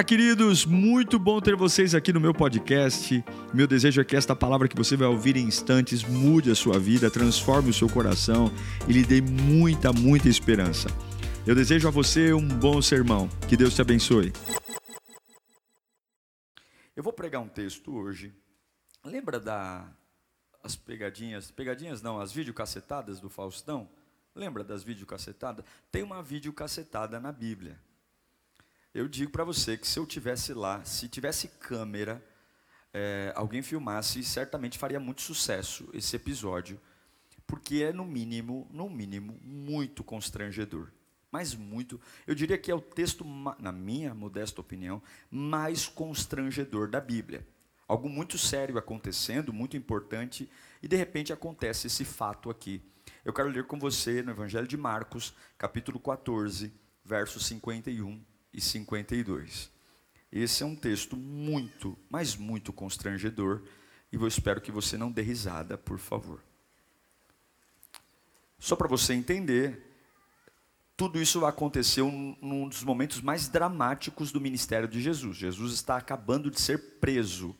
Olá, queridos, muito bom ter vocês aqui no meu podcast. Meu desejo é que esta palavra que você vai ouvir em instantes mude a sua vida, transforme o seu coração e lhe dê muita, muita esperança. Eu desejo a você um bom sermão. Que Deus te abençoe. Eu vou pregar um texto hoje. Lembra das as pegadinhas, pegadinhas não, as videocacetadas do Faustão? Lembra das videocacetadas? Tem uma videocacetada na Bíblia. Eu digo para você que se eu tivesse lá, se tivesse câmera, é, alguém filmasse, certamente faria muito sucesso esse episódio, porque é no mínimo, no mínimo, muito constrangedor. Mas muito, eu diria que é o texto, na minha modesta opinião, mais constrangedor da Bíblia. Algo muito sério acontecendo, muito importante, e de repente acontece esse fato aqui. Eu quero ler com você no Evangelho de Marcos, capítulo 14, versos 51 e 52. Esse é um texto muito, mas muito constrangedor, e eu espero que você não dê risada, por favor. Só para você entender, tudo isso aconteceu num dos momentos mais dramáticos do ministério de Jesus. Jesus está acabando de ser preso.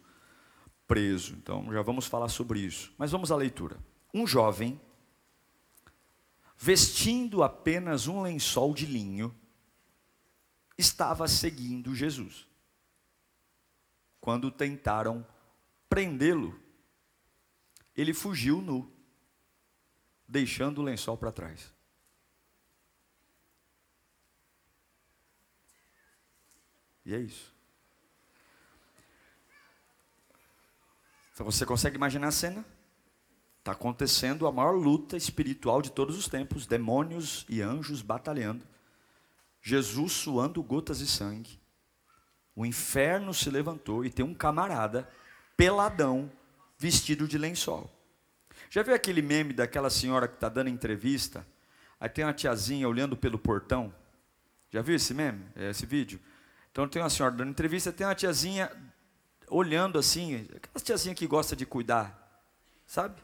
Preso. Então, já vamos falar sobre isso. Mas vamos à leitura. Um jovem, vestindo apenas um lençol de linho, estava seguindo Jesus. Quando tentaram prendê-lo, ele fugiu nu, deixando o lençol para trás. E é isso. Então você consegue imaginar a cena? Está acontecendo a maior luta espiritual de todos os tempos, demônios e anjos batalhando. Jesus suando gotas de sangue. O inferno se levantou e tem um camarada peladão, vestido de lençol. Já viu aquele meme daquela senhora que está dando entrevista? Aí tem uma tiazinha olhando pelo portão. Já viu esse meme? É, esse vídeo? Então tem uma senhora dando entrevista, tem uma tiazinha olhando assim, aquela tiazinha que gosta de cuidar, sabe?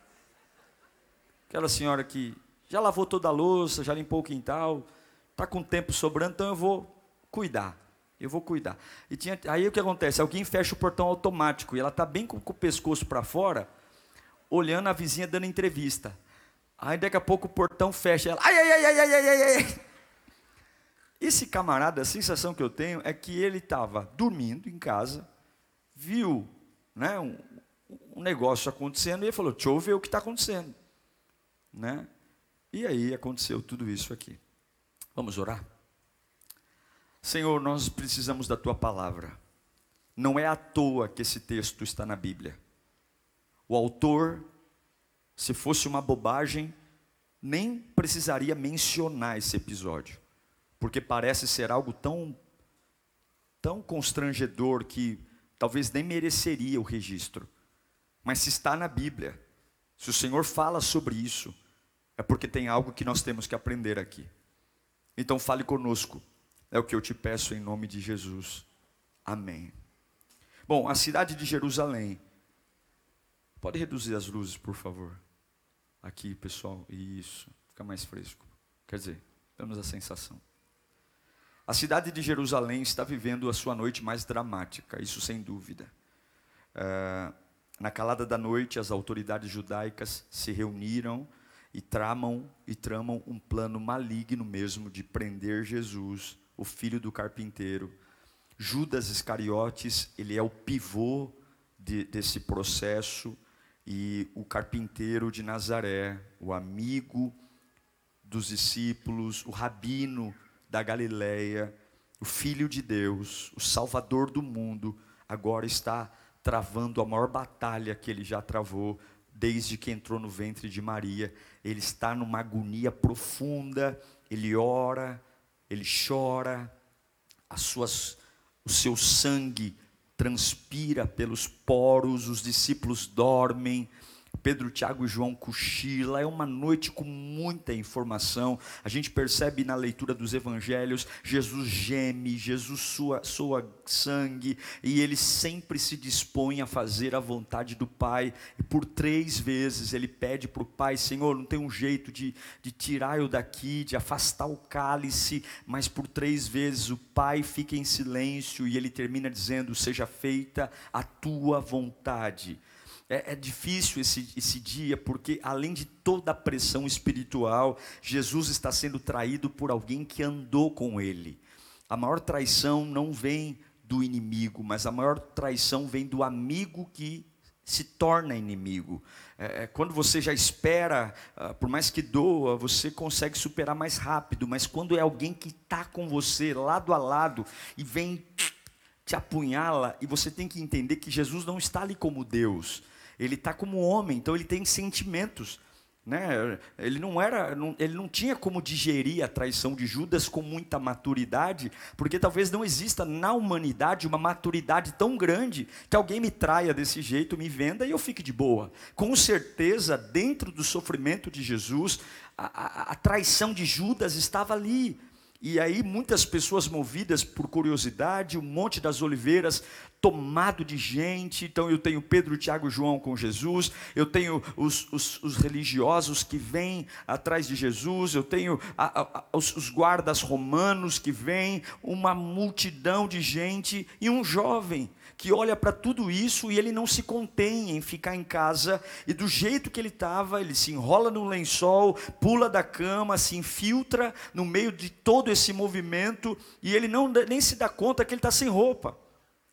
Aquela senhora que já lavou toda a louça, já limpou o quintal, está com tempo sobrando, então eu vou cuidar. Eu vou cuidar. E tinha, aí o que acontece? Alguém fecha o portão automático e ela está bem com, com o pescoço para fora, olhando a vizinha dando entrevista. Aí daqui a pouco o portão fecha, ela, ai, ai, ai, ai, ai, ai, ai. Esse camarada, a sensação que eu tenho é que ele estava dormindo em casa, viu né, um, um, negócio acontecendo e ele falou: Deixa eu ver o que está acontecendo. Né? E aí aconteceu tudo isso aqui. Vamos orar? Senhor, nós precisamos da tua palavra. Não é à toa que esse texto está na Bíblia. O autor, se fosse uma bobagem, nem precisaria mencionar esse episódio, porque parece ser algo tão tão constrangedor que talvez nem mereceria o registro. Mas se está na Bíblia, se o Senhor fala sobre isso, é porque tem algo que nós temos que aprender aqui. Então fale conosco. É o que eu te peço em nome de Jesus. Amém. Bom, a cidade de Jerusalém. Pode reduzir as luzes, por favor. Aqui, pessoal. Isso. Fica mais fresco. Quer dizer, temos a sensação. A cidade de Jerusalém está vivendo a sua noite mais dramática, isso sem dúvida. É, na calada da noite, as autoridades judaicas se reuniram e tramam e tramam um plano maligno mesmo de prender Jesus, o filho do carpinteiro. Judas Iscariotes, ele é o pivô de, desse processo e o carpinteiro de Nazaré, o amigo dos discípulos, o rabino da Galileia, o filho de Deus, o salvador do mundo, agora está travando a maior batalha que ele já travou desde que entrou no ventre de Maria. Ele está numa agonia profunda, ele ora, ele chora, as suas, o seu sangue transpira pelos poros, os discípulos dormem, Pedro, Tiago e João cochila, é uma noite com muita informação. A gente percebe na leitura dos evangelhos, Jesus geme, Jesus sua, soa sangue, e ele sempre se dispõe a fazer a vontade do Pai. E por três vezes ele pede para o Pai: Senhor, não tem um jeito de, de tirar eu daqui, de afastar o cálice, mas por três vezes o Pai fica em silêncio e ele termina dizendo: Seja feita a tua vontade. É, é, difícil esse, esse dia, porque além de toda a pressão espiritual, Jesus está sendo traído por alguém que andou com ele. A maior traição não vem do inimigo, mas a maior traição vem do amigo que se torna inimigo. É, é quando você já espera, uh, por mais que doa, você consegue superar mais rápido, mas quando é alguém que está com você lado a lado e vem te apunhala, e você tem que entender que Jesus não está ali como Deus ele está como homem, então ele tem sentimentos. Né? Ele não era, não, ele não tinha como digerir a traição de Judas com muita maturidade, porque talvez não exista na humanidade uma maturidade tão grande que alguém me traia desse jeito, me venda e eu fique de boa. Com certeza, dentro do sofrimento de Jesus, a, a, a traição de Judas estava ali. E aí muitas pessoas movidas por curiosidade, o Monte das Oliveiras tomado de gente. Então eu tenho Pedro, Tiago João com Jesus, eu tenho os, os, os religiosos que vêm atrás de Jesus, eu tenho a, a, os, os guardas romanos que vêm, uma multidão de gente e um jovem que olha para tudo isso e ele não se contém em ficar em casa e do jeito que ele estava, ele se enrola no lençol, pula da cama, se infiltra no meio de todo esse movimento e ele não nem se dá conta que ele está sem roupa.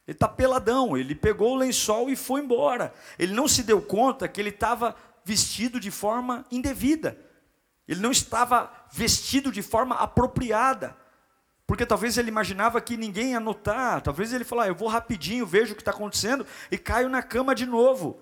Ele está peladão, ele pegou o lençol e foi embora. Ele não se deu conta que ele estava vestido de forma indevida. Ele não estava vestido de forma apropriada. Porque talvez ele imaginava que ninguém ia notar. Talvez ele falou: ah, eu vou rapidinho, vejo o que está acontecendo e caio na cama de novo.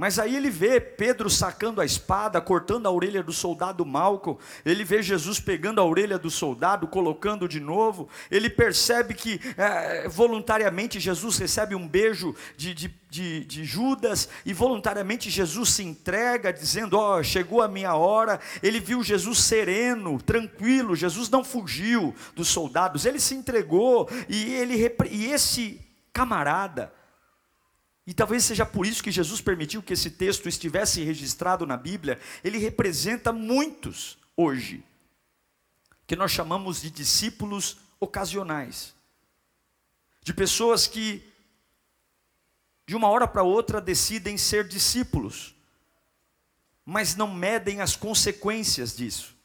Mas aí ele vê Pedro sacando a espada, cortando a orelha do soldado Malco, ele vê Jesus pegando a orelha do soldado, colocando de novo, ele percebe que é, voluntariamente Jesus recebe um beijo de, de, de, de, Judas, e voluntariamente Jesus se entrega, dizendo: Ó, oh, chegou a minha hora. Ele viu Jesus sereno, tranquilo, Jesus não fugiu dos soldados, ele se entregou, e, ele, e esse camarada, e talvez seja por isso que Jesus permitiu que esse texto estivesse registrado na Bíblia. Ele representa muitos hoje, que nós chamamos de discípulos ocasionais, de pessoas que, de uma hora para outra, decidem ser discípulos, mas não medem as consequências disso.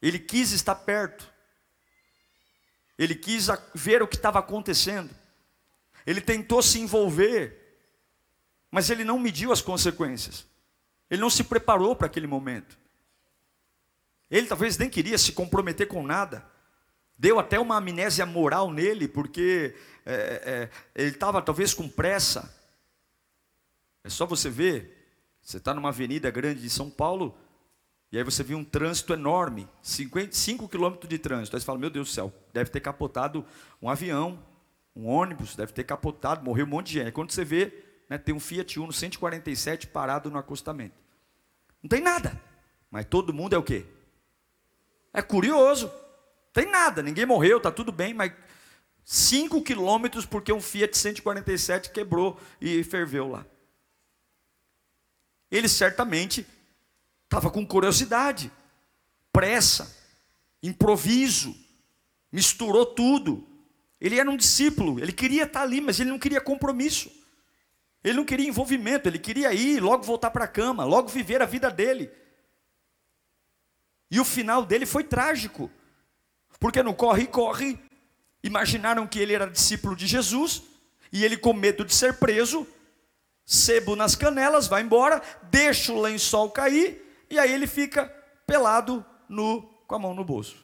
Ele quis estar perto, ele quis ver o que estava acontecendo, ele tentou se envolver, mas ele não mediu as consequências. Ele não se preparou para aquele momento. Ele talvez nem queria se comprometer com nada. Deu até uma amnésia moral nele, porque é, é, ele estava talvez com pressa. É só você ver, você está numa avenida grande de São Paulo, e aí você viu um trânsito enorme, 5 quilômetros de trânsito. Aí você fala, meu Deus do céu, deve ter capotado um avião, um ônibus, deve ter capotado, morreu um monte de gente. Quando você vê, né, tem um Fiat Uno 147 parado no acostamento. Não tem nada. Mas todo mundo é o quê? É curioso. Tem nada, ninguém morreu, está tudo bem, mas 5 quilômetros porque um Fiat 147 quebrou e ferveu lá. Ele certamente estava com curiosidade, pressa, improviso, misturou tudo. Ele era um discípulo, ele queria estar ali, mas ele não queria compromisso. Ele não queria envolvimento, ele queria ir, logo voltar para a cama, logo viver a vida dele. E o final dele foi trágico, porque no corre corre, imaginaram que ele era discípulo de Jesus, e ele, com medo de ser preso, sebo nas canelas, vai embora, deixa o lençol cair, e aí ele fica pelado, nu, com a mão no bolso.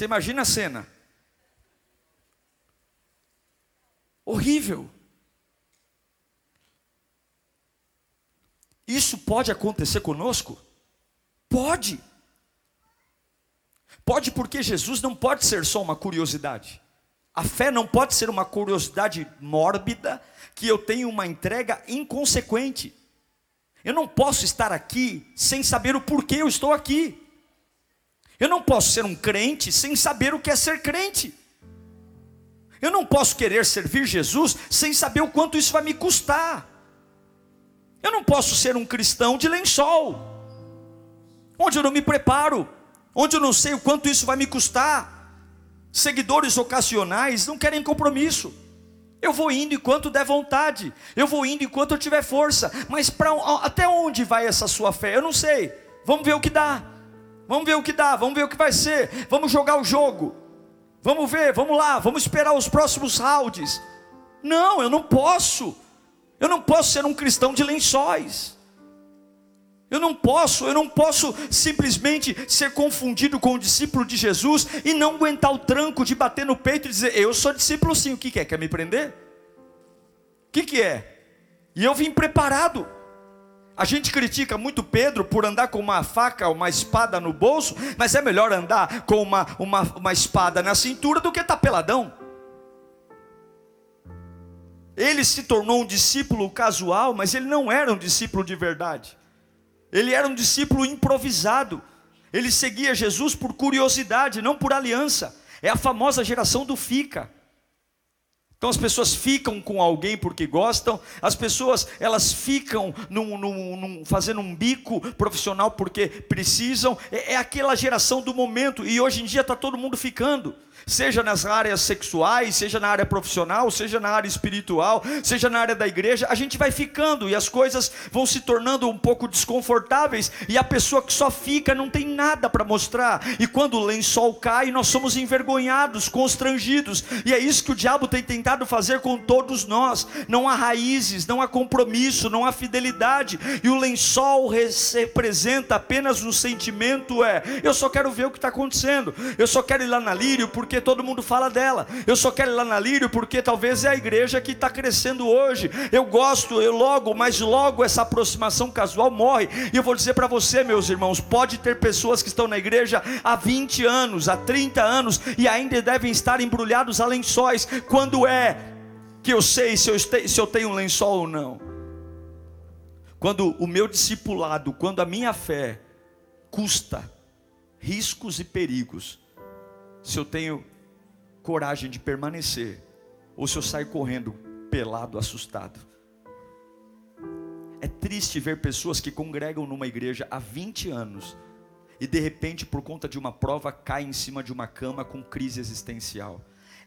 Você imagina a cena? Horrível. Isso pode acontecer conosco? Pode. Pode porque Jesus não pode ser só uma curiosidade. A fé não pode ser uma curiosidade mórbida que eu tenho uma entrega inconsequente. Eu não posso estar aqui sem saber o porquê eu estou aqui. Eu não posso ser um crente sem saber o que é ser crente. Eu não posso querer servir Jesus sem saber o quanto isso vai me custar. Eu não posso ser um cristão de lençol, onde eu não me preparo, onde eu não sei o quanto isso vai me custar. Seguidores ocasionais não querem compromisso. Eu vou indo enquanto der vontade, eu vou indo enquanto eu tiver força, mas pra, até onde vai essa sua fé? Eu não sei. Vamos ver o que dá, vamos ver o que dá, vamos ver o que vai ser, vamos jogar o jogo, vamos ver, vamos lá, vamos esperar os próximos rounds. Não, eu não posso, eu não posso ser um cristão de lençóis. Eu não posso, eu não posso simplesmente ser confundido com o discípulo de Jesus e não aguentar o tranco de bater no peito e dizer, eu sou discípulo sim, o que, que é? Quer me prender? O que, que é? E eu vim preparado. A gente critica muito Pedro por andar com uma faca, uma espada no bolso, mas é melhor andar com uma, uma, uma espada na cintura do que estar tá peladão. Ele se tornou um discípulo casual, mas ele não era um discípulo de verdade. Ele era um discípulo improvisado. Ele seguia Jesus por curiosidade, não por aliança. É a famosa geração do fica. Então as pessoas ficam com alguém porque gostam, as pessoas elas ficam num, num, num, fazendo um bico profissional porque precisam, é, é aquela geração do momento, e hoje em dia está todo mundo ficando seja nas áreas sexuais, seja na área profissional, seja na área espiritual, seja na área da igreja, a gente vai ficando e as coisas vão se tornando um pouco desconfortáveis e a pessoa que só fica não tem nada para mostrar. E quando o lençol cai, nós somos envergonhados, constrangidos, e é isso que o diabo tem tentado fazer com todos nós. Não há raízes, não há compromisso, não há fidelidade, e o lençol representa apenas um sentimento é, eu só quero ver o que está acontecendo. Eu só quero ir lá na lírio porque todo mundo fala dela. Eu só quero ir lá na Lírio porque talvez é a igreja que está crescendo hoje. Eu gosto, eu logo, mas logo essa aproximação casual morre. E eu vou dizer para você, meus irmãos, pode ter pessoas que estão na igreja há 20 anos, há 30 anos e ainda devem estar embrulhados a lençóis. Quando é que eu sei se eu, se eu tenho um lençol ou não? Quando o meu discipulado, quando a minha fé custa riscos e perigos, se eu tenho coragem de permanecer, ou se eu saio correndo pelado, assustado. É triste ver pessoas que congregam numa igreja há 20 anos e de repente, por conta de uma prova, caem em cima de uma cama com crise existencial.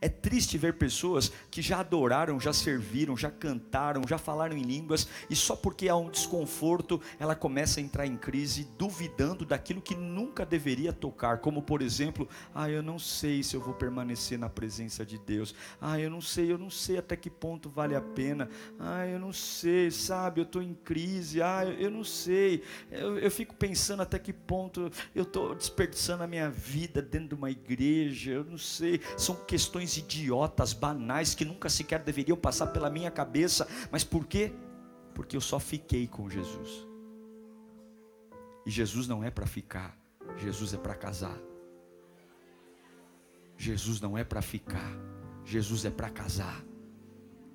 É triste ver pessoas que já adoraram, já serviram, já cantaram, já falaram em línguas e só porque há um desconforto, ela começa a entrar em crise, duvidando daquilo que nunca deveria tocar, como por exemplo, ah, eu não sei se eu vou permanecer na presença de Deus. Ah, eu não sei, eu não sei até que ponto vale a pena. Ah, eu não sei, sabe, eu estou em crise. Ah, eu não sei. Eu, eu fico pensando até que ponto eu estou desperdiçando a minha vida dentro de uma igreja. Eu não sei. São questões idiotas, banais, que nunca sequer deveriam passar pela minha cabeça. Mas por quê? Porque eu só fiquei com Jesus. E Jesus não é para ficar, Jesus é para casar. Jesus não é para ficar, Jesus é para casar.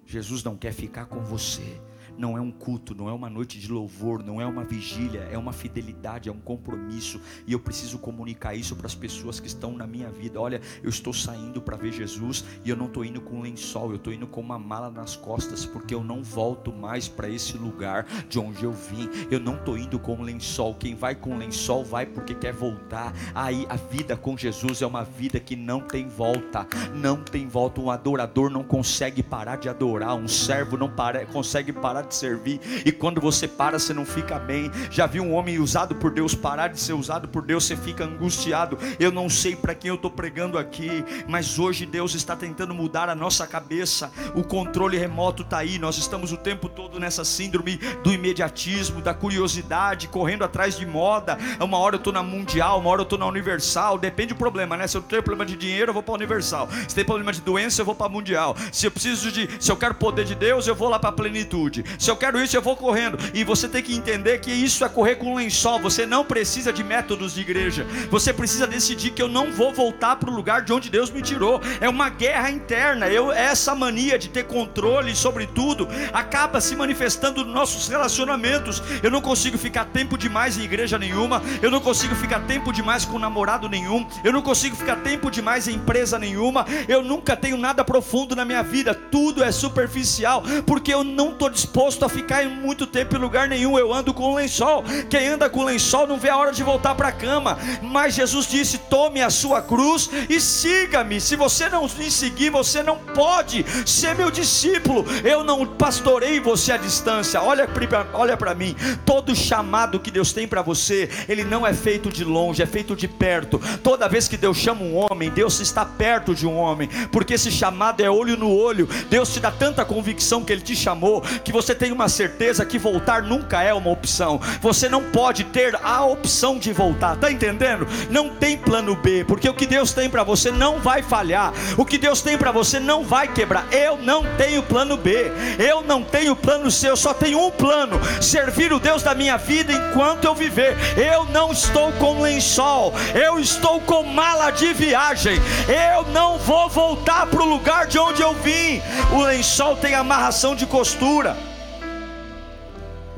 Jesus não quer ficar com você, não é um culto, não é uma noite de louvor, não é uma vigília, é uma fidelidade, é um compromisso. E eu preciso comunicar isso para as pessoas que estão na minha vida. Olha, eu estou saindo para ver Jesus e eu não estou indo com um lençol, eu estou indo com uma mala nas costas, porque eu não volto mais para esse lugar de onde eu vim. Eu não estou indo com um lençol. Quem vai com um lençol vai porque quer voltar. Aí a vida com Jesus é uma vida que não tem volta, não tem volta. Um adorador não consegue parar de adorar, um servo não para, consegue parar de servir. E quando você para, você não fica bem. Já viu um homem usado por Deus parar de ser usado por Deus, você fica angustiado. Eu não sei para quem eu estou pregando aqui, mas hoje Deus está tentando mudar a nossa cabeça. O controle remoto está aí. Nós estamos o tempo todo nessa síndrome do imediatismo, da curiosidade, correndo atrás de moda. Uma hora eu estou na Mundial, uma hora eu estou na Universal. Depende do problema, né? Se eu tenho problema de dinheiro, eu vou para a Universal. Se tem problema de doença, eu vou para a Mundial. Se eu preciso de, se eu quero poder de Deus, eu vou lá para a plenitude. Se eu quero isso, eu vou correndo. E você tem que entender que isso é correr com lençol. Você não precisa de métodos de igreja. Você precisa decidir que eu não vou voltar para o lugar de onde Deus me tirou. É uma guerra interna. Eu essa mania de ter controle sobre tudo acaba se manifestando nos nossos relacionamentos. Eu não consigo ficar tempo demais em igreja nenhuma. Eu não consigo ficar tempo demais com namorado nenhum. Eu não consigo ficar tempo demais em empresa nenhuma. Eu nunca tenho nada profundo na minha vida. Tudo é superficial, porque eu não estou disposto a ficar em muito tempo em lugar nenhum. Eu ando com lençol. Quem anda com lençol não vê a hora de voltar para a cama. Mas Jesus disse: tome a sua cruz e siga-me. Se você não me seguir, você não pode ser meu discípulo. Eu não pastorei você à distância. Olha, olha para mim. Todo chamado que Deus tem para você, ele não é feito de longe, é feito de perto. Toda vez que Deus chama um homem, Deus está perto de um homem, porque esse chamado é olho no olho. Deus te dá tanta convicção que Ele te chamou, que você tem uma certeza que voltar nunca é uma opção. Você não pode ter a opção de voltar, tá entendendo? Não tem plano B, porque o que Deus tem para você não vai falhar, o que Deus tem para você não vai quebrar. Eu não tenho plano B, eu não tenho plano C, eu só tenho um plano: servir o Deus da minha vida enquanto eu viver. Eu não estou com lençol, eu estou com mala de viagem, eu não vou voltar para o lugar de onde eu vim. O lençol tem amarração de costura.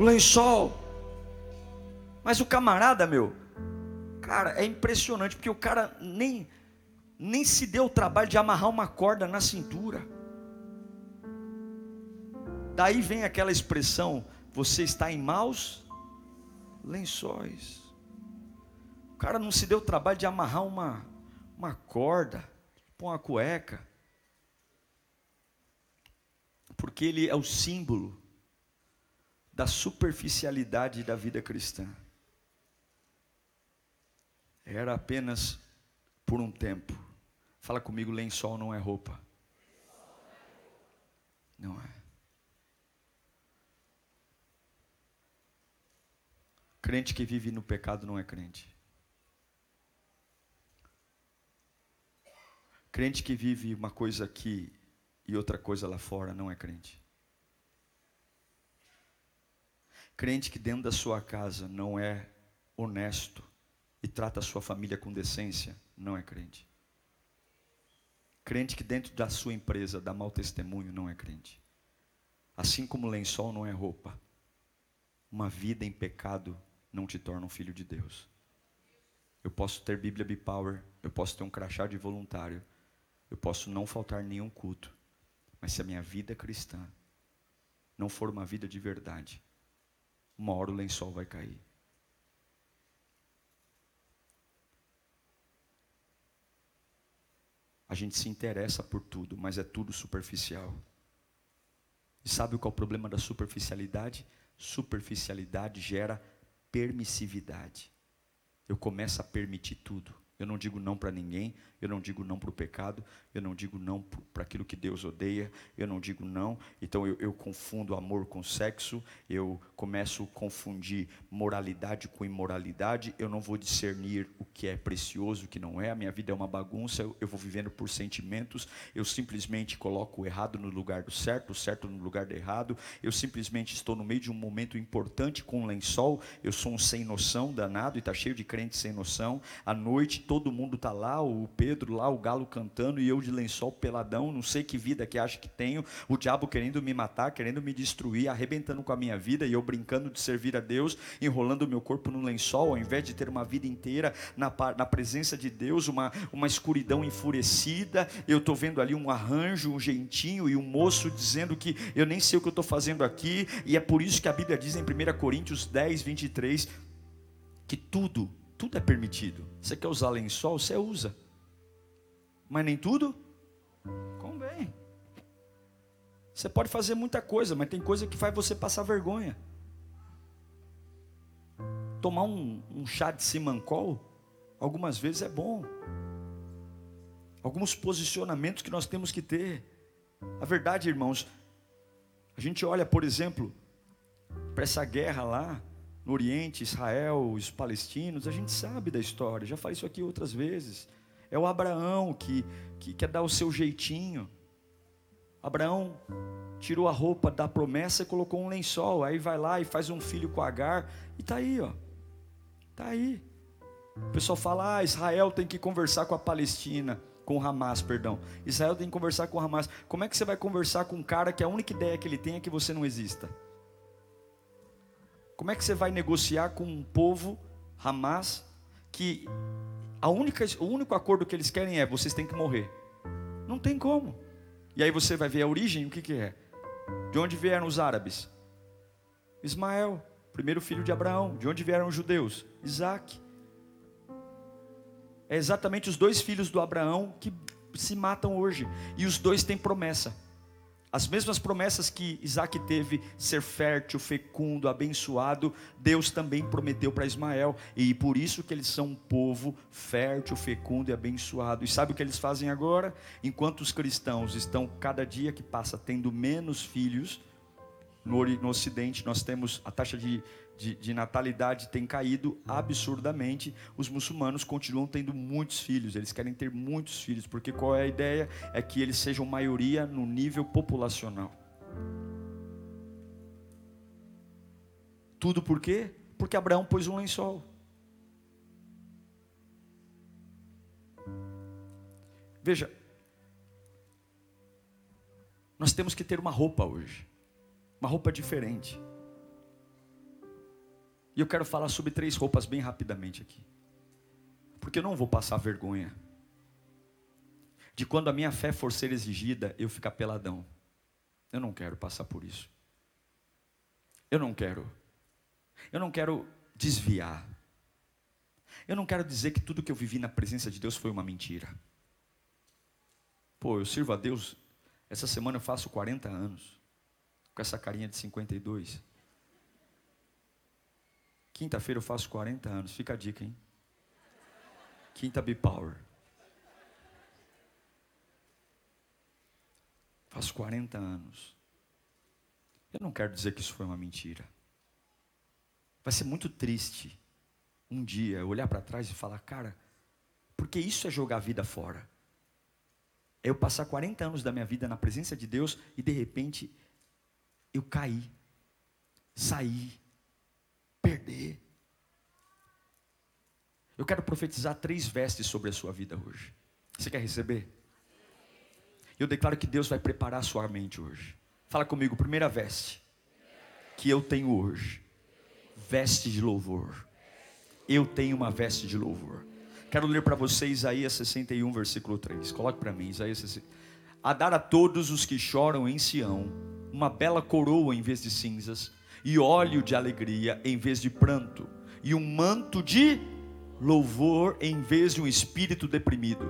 Lençol. Mas o camarada, meu, cara, é impressionante porque o cara nem nem se deu o trabalho de amarrar uma corda na cintura. Daí vem aquela expressão: você está em maus lençóis. O cara não se deu o trabalho de amarrar uma, uma corda, tipo uma cueca porque ele é o símbolo da superficialidade da vida cristã. Era apenas por um tempo. Fala comigo, lençol não é roupa. Não é. Crente que vive no pecado não é crente. Crente que vive uma coisa que e outra coisa lá fora não é crente. Crente que dentro da sua casa não é honesto e trata a sua família com decência, não é crente. Crente que dentro da sua empresa dá mau testemunho, não é crente. Assim como lençol não é roupa, uma vida em pecado não te torna um filho de Deus. Eu posso ter Bíblia Bipower, eu posso ter um crachá de voluntário, eu posso não faltar nenhum culto, mas se a minha vida cristã não for uma vida de verdade, uma hora o lençol vai cair. A gente se interessa por tudo, mas é tudo superficial. E sabe qual é o problema da superficialidade? Superficialidade gera permissividade. Eu começo a permitir tudo. Eu não digo não para ninguém, eu não digo não para o pecado, eu não digo não para aquilo que Deus odeia, eu não digo não. Então eu, eu, confundo amor com sexo, eu começo a confundir moralidade com imoralidade, eu não vou discernir o que é precioso, o que não é. A minha vida é uma bagunça, eu, eu vou vivendo por sentimentos, eu simplesmente coloco o errado no lugar do certo, o certo no lugar do errado, eu simplesmente estou no meio de um momento importante com um lençol, eu sou um sem noção danado e está cheio de crentes sem noção. À noite todo mundo está lá, o Pedro Pedro lá, o galo cantando e eu de lençol peladão, não sei que vida que acho que tenho, o diabo querendo me matar, querendo me destruir, arrebentando com a minha vida e eu brincando de servir a Deus, enrolando o meu corpo no lençol, ao invés de ter uma vida inteira na, na presença de Deus, uma, uma escuridão enfurecida, eu estou vendo ali um arranjo, um jeitinho e um moço dizendo que eu nem sei o que eu estou fazendo aqui, e é por isso que a Bíblia diz em 1 Coríntios 10, 23, que tudo, tudo é permitido. Você quer usar lençol? Você usa mas nem tudo convém. Você pode fazer muita coisa, mas tem coisa que faz você passar vergonha. Tomar um, um chá de simancol, algumas vezes é bom. Alguns posicionamentos que nós temos que ter. A verdade, irmãos, a gente olha, por exemplo, para essa guerra lá no Oriente, Israel, os palestinos, a gente sabe da história, já falei isso aqui outras vezes. É o Abraão que, que quer dar o seu jeitinho. Abraão tirou a roupa da promessa e colocou um lençol. Aí vai lá e faz um filho com Agar. E está aí, ó. Está aí. O pessoal fala: ah, Israel tem que conversar com a Palestina, com o Hamas, perdão. Israel tem que conversar com o Hamas. Como é que você vai conversar com um cara que a única ideia que ele tem é que você não exista? Como é que você vai negociar com um povo, Hamas, que a única, o único acordo que eles querem é vocês têm que morrer? Não tem como. E aí você vai ver a origem, o que, que é? De onde vieram os árabes? Ismael, primeiro filho de Abraão. De onde vieram os judeus? Isaac. É exatamente os dois filhos do Abraão que se matam hoje. E os dois têm promessa. As mesmas promessas que Isaac teve, ser fértil, fecundo, abençoado, Deus também prometeu para Ismael. E por isso que eles são um povo fértil, fecundo e abençoado. E sabe o que eles fazem agora? Enquanto os cristãos estão, cada dia que passa, tendo menos filhos, no, no Ocidente nós temos a taxa de de, de, natalidade tem caído absurdamente, os muçulmanos continuam tendo muitos filhos, eles querem ter muitos filhos, porque qual é a ideia? É que eles sejam maioria no nível populacional. Tudo por quê? Porque Abraão pôs um lençol. Veja, nós temos que ter uma roupa hoje, uma roupa diferente. E eu quero falar sobre três roupas bem rapidamente aqui. Porque eu não vou passar vergonha. De quando a minha fé for ser exigida, eu ficar peladão. Eu não quero passar por isso. Eu não quero. Eu não quero desviar. Eu não quero dizer que tudo que eu vivi na presença de Deus foi uma mentira. Pô, eu sirvo a Deus. Essa semana eu faço 40 anos. Com essa carinha de 52. Quinta-feira eu faço 40 anos. Fica a dica, hein? Quinta B-Power. Faço 40 anos. Eu não quero dizer que isso foi uma mentira. Vai ser muito triste um dia olhar para trás e falar, cara, porque isso é jogar a vida fora. É eu passar 40 anos da minha vida na presença de Deus e de repente eu caí, saí, perder. Eu quero profetizar três vestes sobre a sua vida hoje. Você quer receber? Eu declaro que Deus vai preparar a sua mente hoje. Fala comigo, primeira veste que eu tenho hoje. Veste de louvor. Eu tenho uma veste de louvor. Quero ler para você Isaías 61, versículo 3. Coloque para mim, Isaías 61. A dar a todos os que choram em Sião uma bela coroa em vez de cinzas e óleo de alegria em vez de pranto, e um manto de louvor em vez de um espírito deprimido.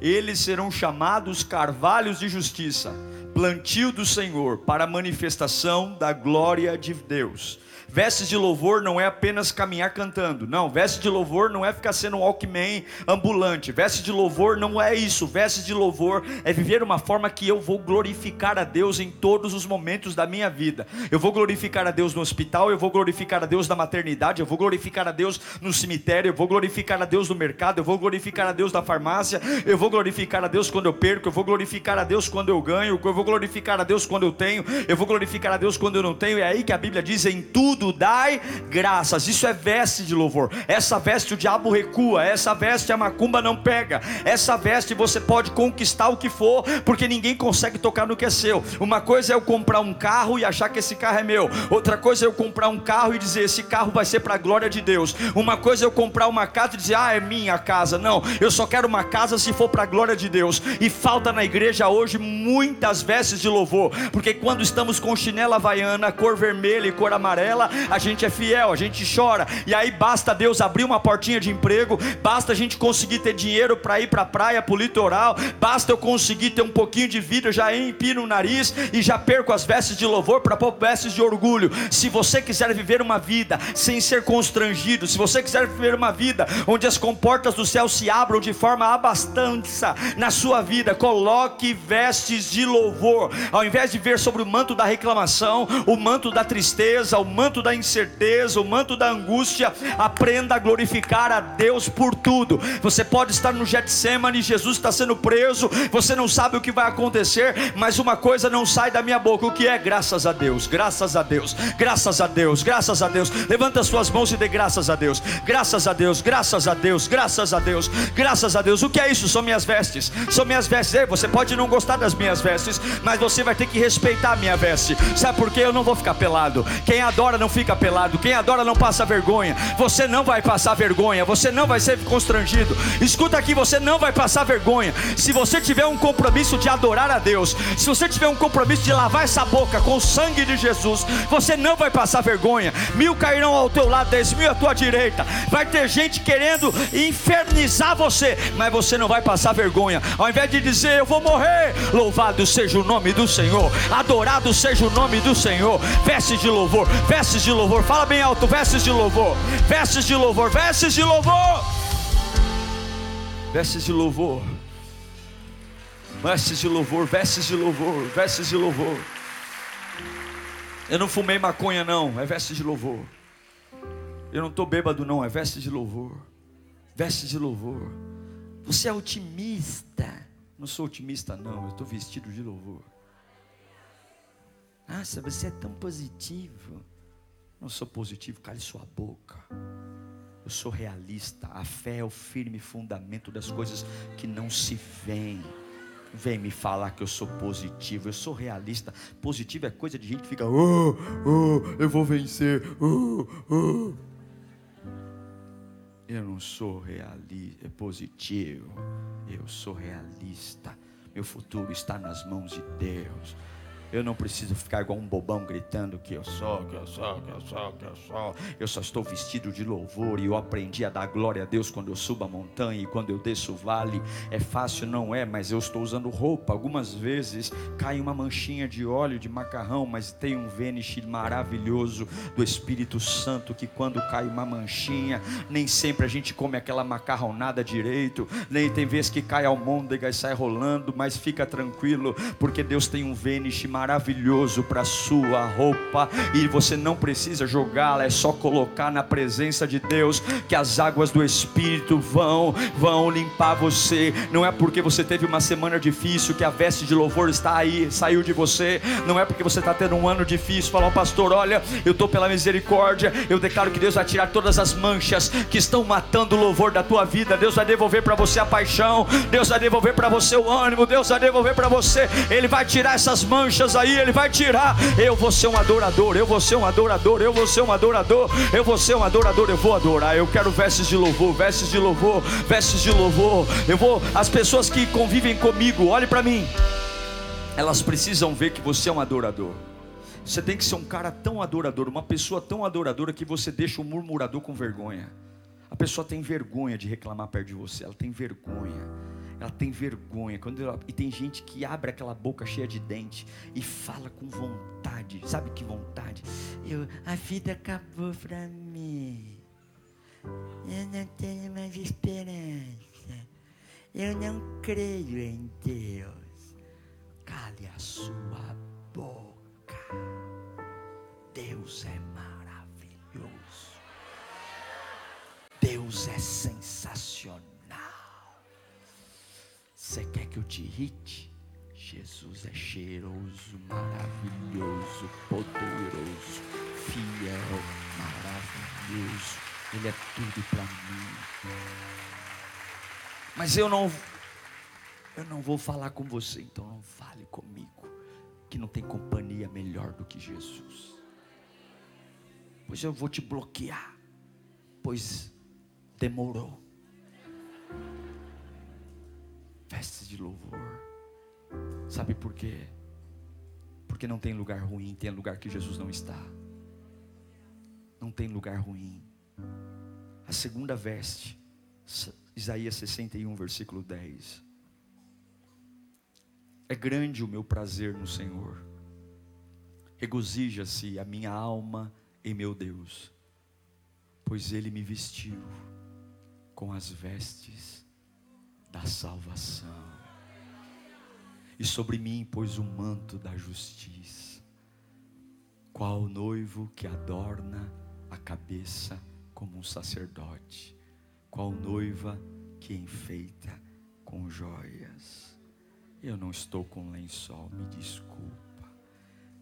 Eles serão chamados carvalhos de justiça, plantio do Senhor, para a manifestação da glória de Deus. Vestes de louvor não é apenas caminhar cantando. Não, vestes de louvor não é ficar sendo um walkman ambulante. Vestes de louvor não é isso. Vestes de louvor é viver uma forma que eu vou glorificar a Deus em todos os momentos da minha vida. Eu vou glorificar a Deus no hospital, eu vou glorificar a Deus na maternidade, eu vou glorificar a Deus no cemitério, eu vou glorificar a Deus no mercado, eu vou glorificar a Deus na farmácia, eu vou glorificar a Deus quando eu perco, eu vou glorificar a Deus quando eu ganho, eu vou glorificar a Deus quando eu tenho, eu vou glorificar a Deus quando eu não tenho. É aí que a Bíblia diz em tudo dai graças. Isso é veste de louvor. Essa veste o diabo recua, essa veste a macumba não pega. Essa veste você pode conquistar o que for, porque ninguém consegue tocar no que é seu. Uma coisa é eu comprar um carro e achar que esse carro é meu. Outra coisa é eu comprar um carro e dizer esse carro vai ser para a glória de Deus. Uma coisa é eu comprar uma casa e dizer ah, é minha casa. Não, eu só quero uma casa se for para a glória de Deus. E falta na igreja hoje muitas vestes de louvor, porque quando estamos com chinela havaiana, cor vermelha e cor amarela, a gente é fiel, a gente chora, e aí basta Deus abrir uma portinha de emprego, basta a gente conseguir ter dinheiro para ir para a praia, para o litoral, basta eu conseguir ter um pouquinho de vida, já empino o nariz e já perco as vestes de louvor para pôr vestes de orgulho. Se você quiser viver uma vida sem ser constrangido, se você quiser viver uma vida onde as comportas do céu se abram de forma abastança na sua vida, coloque vestes de louvor. Ao invés de ver sobre o manto da reclamação, o manto da tristeza, o manto da incerteza, o manto da angústia, aprenda a glorificar a Deus por tudo. Você pode estar no Getsemane, Jesus está sendo preso, você não sabe o que vai acontecer, mas uma coisa não sai da minha boca, o que é graças a Deus, graças a Deus, graças a Deus, graças a Deus. Levanta suas mãos e dê graças a Deus. Graças a Deus, graças a Deus, graças a Deus, graças a Deus. O que é isso? São minhas vestes. São minhas vestes. Ei, você pode não gostar das minhas vestes, mas você vai ter que respeitar a minha veste. Sabe por quê? Eu não vou ficar pelado. Quem adora não fica pelado. Quem adora não passa vergonha. Você não vai passar vergonha. Você não vai ser constrangido. Escuta aqui, você não vai passar vergonha. Se você tiver um compromisso de adorar a Deus, se você tiver um compromisso de lavar essa boca com o sangue de Jesus, você não vai passar vergonha. Mil cairão ao teu lado, dez mil à tua direita. Vai ter gente querendo infernizar você, mas você não vai passar vergonha. Ao invés de dizer eu vou morrer, louvado seja o nome do Senhor, adorado seja o nome do Senhor. Vestes de louvor, vestes de louvor. Fala bem alto, vestes de louvor, vestes de louvor, vestes de louvor. Vestes de louvor. Vestes de louvor, vestes de louvor, vestes de louvor. Eu não fumei maconha, não, é vestes de louvor. Eu não estou bêbado, não, é vestes de louvor. Vestes de louvor. Você é otimista. Não sou otimista, não, eu estou vestido de louvor. Nossa, você é tão positivo. Não sou positivo, cale sua boca. Eu sou realista. A fé é o firme fundamento das coisas que não se veem. Vem me falar que eu sou positivo, eu sou realista. Positivo é coisa de gente que fica, oh, oh, eu vou vencer, oh, oh. Eu não sou realista, é positivo, eu sou realista. Meu futuro está nas mãos de Deus. Eu não preciso ficar igual um bobão gritando que eu sou, que eu sou, que eu sou, que eu sou. Eu só estou vestido de louvor e eu aprendi a dar glória a Deus quando eu subo a montanha e quando eu desço o vale. É fácil, não é, mas eu estou usando roupa. Algumas vezes cai uma manchinha de óleo de macarrão, mas tem um vênice maravilhoso do Espírito Santo que quando cai uma manchinha, nem sempre a gente come aquela macarronada direito, nem tem vezes que cai almôndega e sai rolando, mas fica tranquilo, porque Deus tem um vênice maravilhoso maravilhoso para sua roupa e você não precisa jogá-la, é só colocar na presença de Deus que as águas do Espírito vão vão limpar você. Não é porque você teve uma semana difícil que a veste de louvor está aí, saiu de você. Não é porque você está tendo um ano difícil, falar, pastor, olha, eu estou pela misericórdia, eu declaro que Deus vai tirar todas as manchas que estão matando o louvor da tua vida. Deus vai devolver para você a paixão, Deus vai devolver para você o ânimo, Deus vai devolver para você, Ele vai tirar essas manchas aí, Ele vai tirar. Eu vou ser um adorador, eu vou ser um adorador, eu vou ser um adorador, eu vou ser um adorador, eu vou adorar. Eu quero vestes de louvor, vestes de louvor, vestes de louvor. Eu vou, as pessoas que convivem comigo, olhe para mim. Elas precisam ver que você é um adorador. Você tem que ser um cara tão adorador, uma pessoa tão adoradora que você deixa o murmurador com vergonha. A pessoa tem vergonha de reclamar perto de você, ela tem vergonha ela tem vergonha. Quando ela, e tem gente que abre aquela boca cheia de dente e fala com vontade. Sabe que vontade? Eu, a vida acabou para mim. Eu não tenho mais esperança. Eu não creio em Deus. Cale a sua boca. Deus é maravilhoso. Deus é sensacional. Você quer que eu te irrite? Jesus é cheiroso, maravilhoso, poderoso, fiel, maravilhoso. Ele é tudo para mim. Mas eu não eu não vou falar com você, então não fale comigo, que não tem companhia melhor do que Jesus. Pois eu vou te bloquear, pois demorou vestes de louvor. Sabe por quê? Porque não tem lugar ruim, tem lugar que Jesus não está. Não tem lugar ruim. A segunda veste, Isaías 61, versículo 10. É grande o meu prazer no Senhor. Regozija-se a minha alma em meu Deus, pois Ele me vestiu com as vestes da salvação. e sobre mim pôs o manto da justiça. Qual noivo que adorna a cabeça como um sacerdote? Qual noiva que enfeita com joias? Eu não estou com lençol, me desculpa.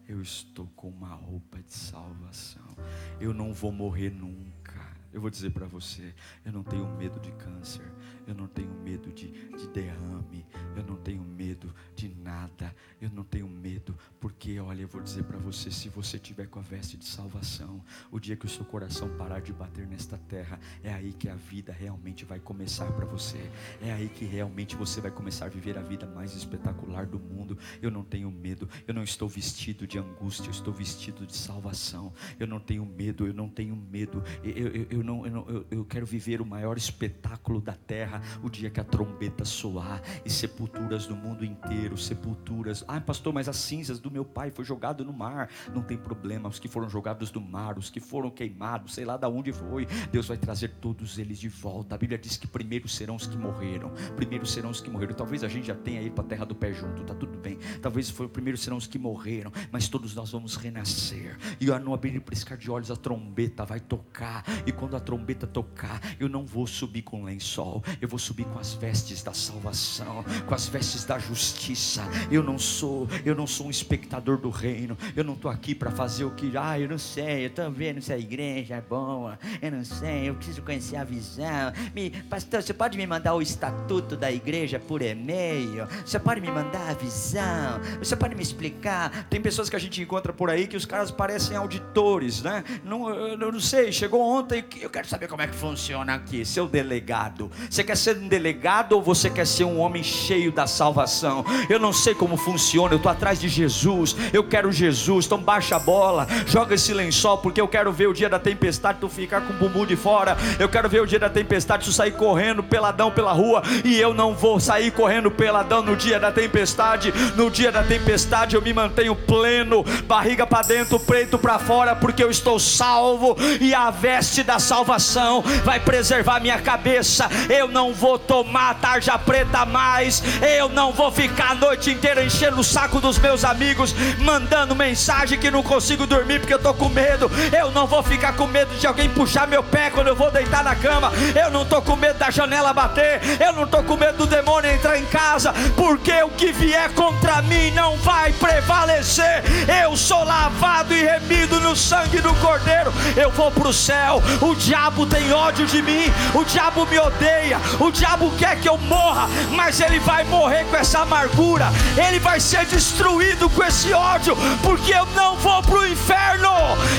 Eu estou com uma roupa de salvação. Eu não vou morrer nunca. Eu vou dizer para você: eu não tenho medo de câncer, eu não tenho medo de, de, derrame, eu não tenho medo de nada, eu não tenho medo, porque olha, eu vou dizer para você: se você tiver com a veste de salvação, o dia que o seu coração parar de bater nesta terra, é aí que a vida realmente vai começar para você, é aí que realmente você vai começar a viver a vida mais espetacular do mundo. Eu não tenho medo, eu não estou vestido de angústia, eu estou vestido de salvação, eu não tenho medo, eu não tenho medo, eu, eu, eu não, eu, não, eu, eu quero viver o maior espetáculo da terra, o dia que a trombeta soar e sepulturas do mundo inteiro, sepulturas. Ah, pastor, mas as cinzas do meu pai foi jogado no mar. Não tem problema, os que foram jogados no mar, os que foram queimados, sei lá de onde foi, Deus vai trazer todos eles de volta. A Bíblia diz que primeiro serão os que morreram, primeiro serão os que morreram. Talvez a gente já tenha ido para a terra do pé junto, tá tudo bem. Talvez foi primeiro serão os que morreram, mas todos nós vamos renascer. E no abrir e piscar de olhos a trombeta vai tocar, e quando quando a trombeta tocar, eu não vou subir com lençol, eu vou subir com as vestes da salvação, com as vestes da justiça. Eu não sou, eu não sou um espectador do reino. Eu não estou aqui para fazer o que, ah, eu não sei, eu estou vendo se a igreja é boa, eu não sei, eu preciso conhecer a visão. Me, pastor, você pode me mandar o estatuto da igreja por e-mail? Você pode me mandar a visão? Você pode me explicar? Tem pessoas que a gente encontra por aí que os caras parecem auditores, né? Não, eu não sei, chegou ontem eu quero saber como é que funciona aqui, seu delegado. Você quer ser um delegado ou você quer ser um homem cheio da salvação? Eu não sei como funciona, eu estou atrás de Jesus, eu quero Jesus, então baixa a bola, joga esse lençol, porque eu quero ver o dia da tempestade, tu ficar com o bumbum de fora, eu quero ver o dia da tempestade, tu sair correndo peladão pela rua, e eu não vou sair correndo peladão no dia da tempestade, no dia da tempestade eu me mantenho pleno, barriga para dentro, peito para fora, porque eu estou salvo, e a veste da salvação salvação vai preservar minha cabeça. Eu não vou tomar tarja preta mais. Eu não vou ficar a noite inteira enchendo o saco dos meus amigos, mandando mensagem que não consigo dormir porque eu tô com medo. Eu não vou ficar com medo de alguém puxar meu pé quando eu vou deitar na cama. Eu não tô com medo da janela bater. Eu não tô com medo do demônio entrar em casa, porque o que vier contra mim não vai prevalecer. Eu sou lavado e remido no sangue do Cordeiro. Eu vou para o céu. O diabo tem ódio de mim, o diabo me odeia, o diabo quer que eu morra, mas ele vai morrer com essa amargura, ele vai ser destruído com esse ódio, porque eu não vou para o inferno,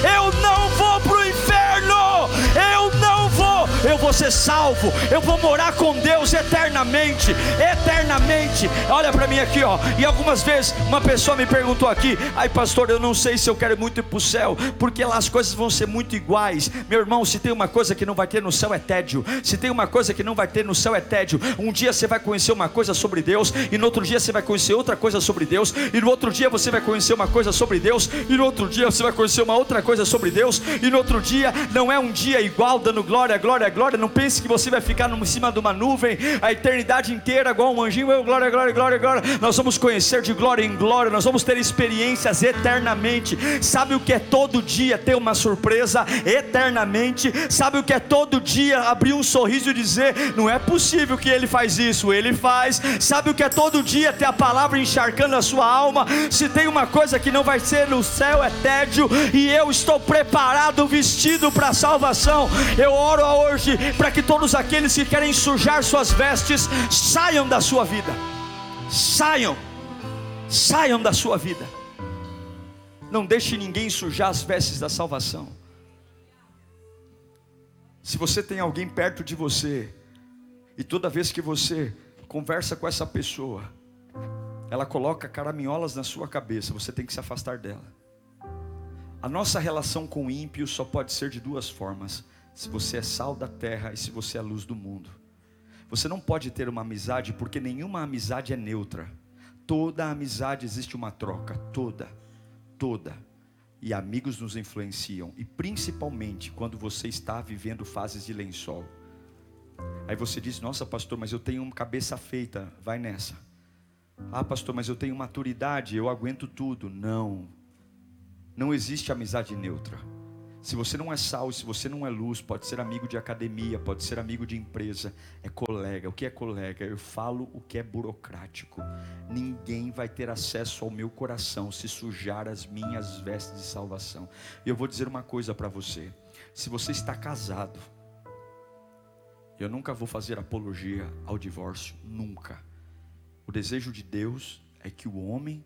eu não vou para eu vou ser salvo, eu vou morar com Deus eternamente, eternamente. Olha para mim aqui, ó. E algumas vezes uma pessoa me perguntou aqui, ai pastor, eu não sei se eu quero muito ir para o céu, porque lá as coisas vão ser muito iguais. Meu irmão, se tem uma coisa que não vai ter no céu é tédio. Se tem uma coisa que não vai ter no céu é tédio. Um dia você vai conhecer uma coisa sobre Deus, e no outro dia você vai conhecer outra coisa sobre Deus, e no outro dia você vai conhecer uma coisa sobre Deus, e no outro dia você vai conhecer uma outra coisa sobre Deus, e no outro dia não é um dia igual dando glória, glória, glória. Não pense que você vai ficar em cima de uma nuvem a eternidade inteira igual um anjinho, eu glória, glória, glória, glória. Nós vamos conhecer de glória em glória, nós vamos ter experiências eternamente. Sabe o que é todo dia ter uma surpresa eternamente? Sabe o que é todo dia abrir um sorriso e dizer: Não é possível que ele faz isso, ele faz. Sabe o que é todo dia ter a palavra encharcando a sua alma? Se tem uma coisa que não vai ser no céu é tédio, e eu estou preparado, vestido para a salvação. Eu oro hoje para que todos aqueles que querem sujar suas vestes saiam da sua vida, saiam, saiam da sua vida. Não deixe ninguém sujar as vestes da salvação. Se você tem alguém perto de você, e toda vez que você conversa com essa pessoa, ela coloca caraminholas na sua cabeça, você tem que se afastar dela. A nossa relação com o ímpio só pode ser de duas formas: se você é sal da terra e se você é luz do mundo. Você não pode ter uma amizade porque nenhuma amizade é neutra. Toda amizade existe uma troca, toda, toda e amigos nos influenciam, e principalmente quando você está vivendo fases de lençol. Aí você diz: Nossa, pastor, mas eu tenho uma cabeça feita. Vai nessa. Ah, pastor, mas eu tenho maturidade, eu aguento tudo. Não. Não existe amizade neutra. Se você não é sal, se você não é luz, pode ser amigo de academia, pode ser amigo de empresa, é colega. O que é colega? Eu falo o que é burocrático. Ninguém vai ter acesso ao meu coração se sujar as minhas vestes de salvação. E eu vou dizer uma coisa para você: se você está casado, eu nunca vou fazer apologia ao divórcio, nunca. O desejo de Deus é que o homem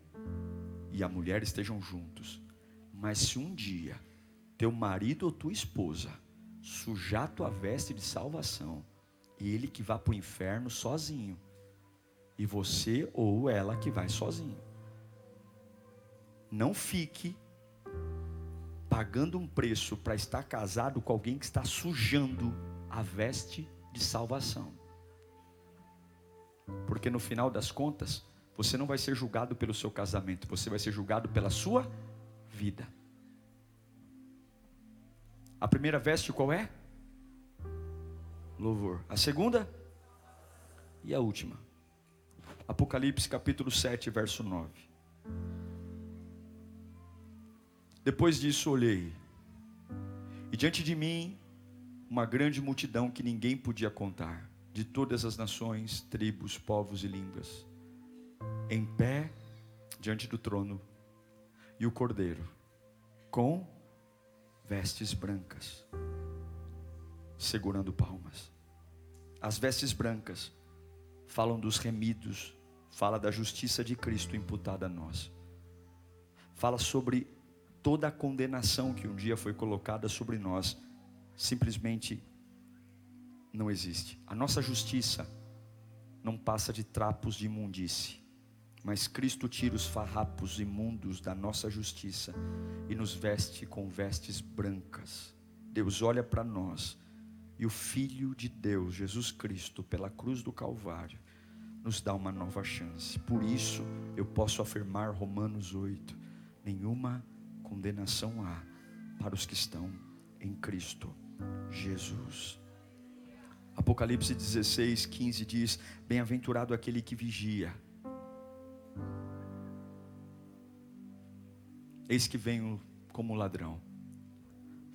e a mulher estejam juntos. Mas se um dia teu marido ou tua esposa sujar tua veste de salvação, e ele que vá para o inferno sozinho, e você ou ela que vai sozinho. Não fique pagando um preço para estar casado com alguém que está sujando a veste de salvação. Porque no final das contas, você não vai ser julgado pelo seu casamento, você vai ser julgado pela sua vida. A primeira veste qual é? Louvor. A segunda? E a última? Apocalipse capítulo 7, verso 9. Depois disso olhei, e diante de mim uma grande multidão que ninguém podia contar, de todas as nações, tribos, povos e línguas, em pé diante do trono, e o cordeiro, com vestes brancas, segurando palmas. As vestes brancas falam dos remidos, fala da justiça de Cristo imputada a nós. Fala sobre toda a condenação que um dia foi colocada sobre nós, simplesmente não existe. A nossa justiça não passa de trapos de imundície. Mas Cristo tira os farrapos imundos da nossa justiça e nos veste com vestes brancas. Deus olha para nós e o Filho de Deus, Jesus Cristo, pela cruz do Calvário, nos dá uma nova chance. Por isso eu posso afirmar Romanos 8: nenhuma condenação há para os que estão em Cristo Jesus. Apocalipse 16, 15 diz: Bem-aventurado aquele que vigia Eis que venho como ladrão.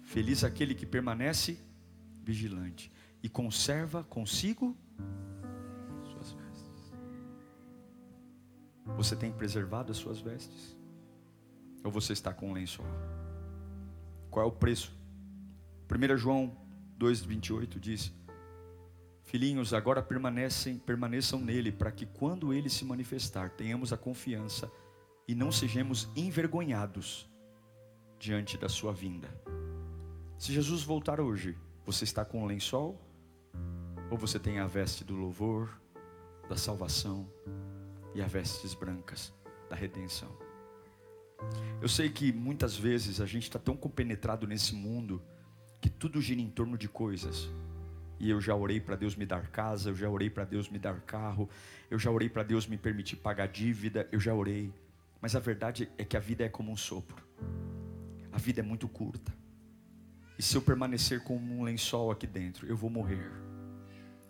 Feliz aquele que permanece vigilante e conserva consigo suas vestes. Você tem preservado as suas vestes? Ou você está com um lençol? Qual é o preço? 1 João 2,28 diz: Filhinhos, agora permanecem, permaneçam nele, para que quando ele se manifestar, tenhamos a confiança e não sejamos envergonhados diante da sua vinda. Se Jesus voltar hoje, você está com um lençol? Ou você tem a veste do louvor, da salvação e as vestes brancas da redenção? Eu sei que muitas vezes a gente está tão compenetrado nesse mundo que tudo gira em torno de coisas. E eu já orei para Deus me dar casa, eu já orei para Deus me dar carro, eu já orei para Deus me permitir pagar dívida, eu já orei. Mas a verdade é que a vida é como um sopro. A vida é muito curta. E se eu permanecer como um lençol aqui dentro, eu vou morrer.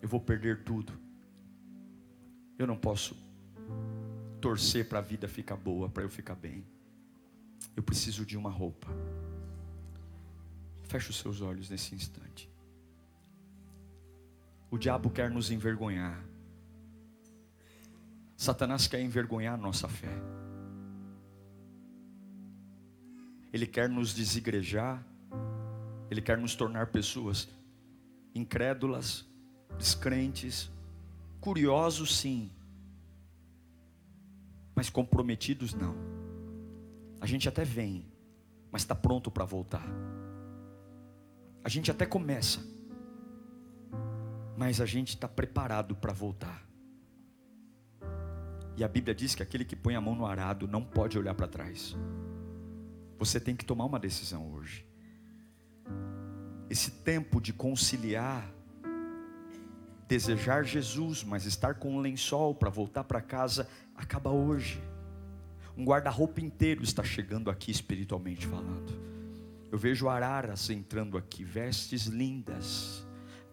Eu vou perder tudo. Eu não posso torcer para a vida ficar boa, para eu ficar bem. Eu preciso de uma roupa. Feche os seus olhos nesse instante. O diabo quer nos envergonhar. Satanás quer envergonhar a nossa fé. Ele quer nos desigrejar, Ele quer nos tornar pessoas incrédulas, descrentes, curiosos sim, mas comprometidos não. A gente até vem, mas está pronto para voltar. A gente até começa, mas a gente está preparado para voltar. E a Bíblia diz que aquele que põe a mão no arado não pode olhar para trás. Você tem que tomar uma decisão hoje. Esse tempo de conciliar, desejar Jesus, mas estar com um lençol para voltar para casa, acaba hoje. Um guarda-roupa inteiro está chegando aqui espiritualmente falando. Eu vejo araras entrando aqui, vestes lindas,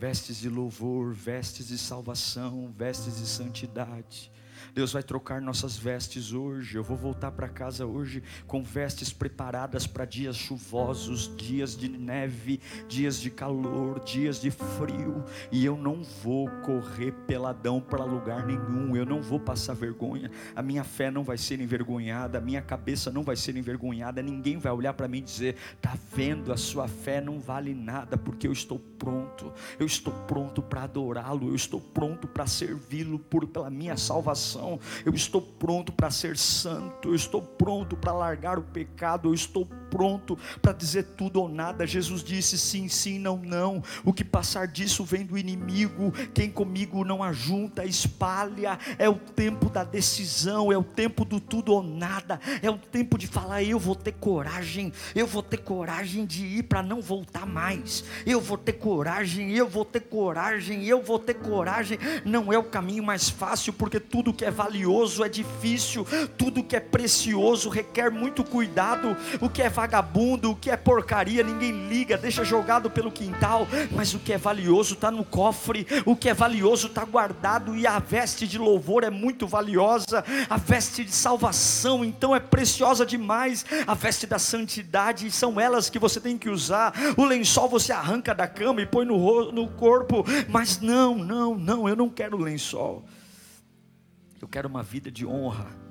vestes de louvor, vestes de salvação, vestes de santidade Deus vai trocar nossas vestes hoje. Eu vou voltar para casa hoje com vestes preparadas para dias chuvosos, dias de neve, dias de calor, dias de frio. E eu não vou correr peladão para lugar nenhum. Eu não vou passar vergonha. A minha fé não vai ser envergonhada. A minha cabeça não vai ser envergonhada. Ninguém vai olhar para mim e dizer: Tá vendo? A sua fé não vale nada porque eu estou pronto. Eu estou pronto para adorá-lo. Eu estou pronto para servi-lo por pela minha salvação. Eu estou pronto para ser santo. Eu estou pronto para largar o pecado. Eu estou pronto para dizer tudo ou nada. Jesus disse sim, sim, não, não. O que passar disso vem do inimigo. Quem comigo não ajunta, espalha. É o tempo da decisão, é o tempo do tudo ou nada. É o tempo de falar: eu vou ter coragem, eu vou ter coragem de ir para não voltar mais. Eu vou ter coragem, eu vou ter coragem, eu vou ter coragem. Não é o caminho mais fácil, porque tudo que é valioso é difícil, tudo que é precioso requer muito cuidado. O que é vagabundo, o que é porcaria, ninguém liga, deixa jogado pelo quintal, mas o que é valioso está no cofre, o que é valioso está guardado, e a veste de louvor é muito valiosa, a veste de salvação, então é preciosa demais, a veste da santidade, são elas que você tem que usar, o lençol você arranca da cama e põe no, no corpo, mas não, não, não, eu não quero lençol, eu quero uma vida de honra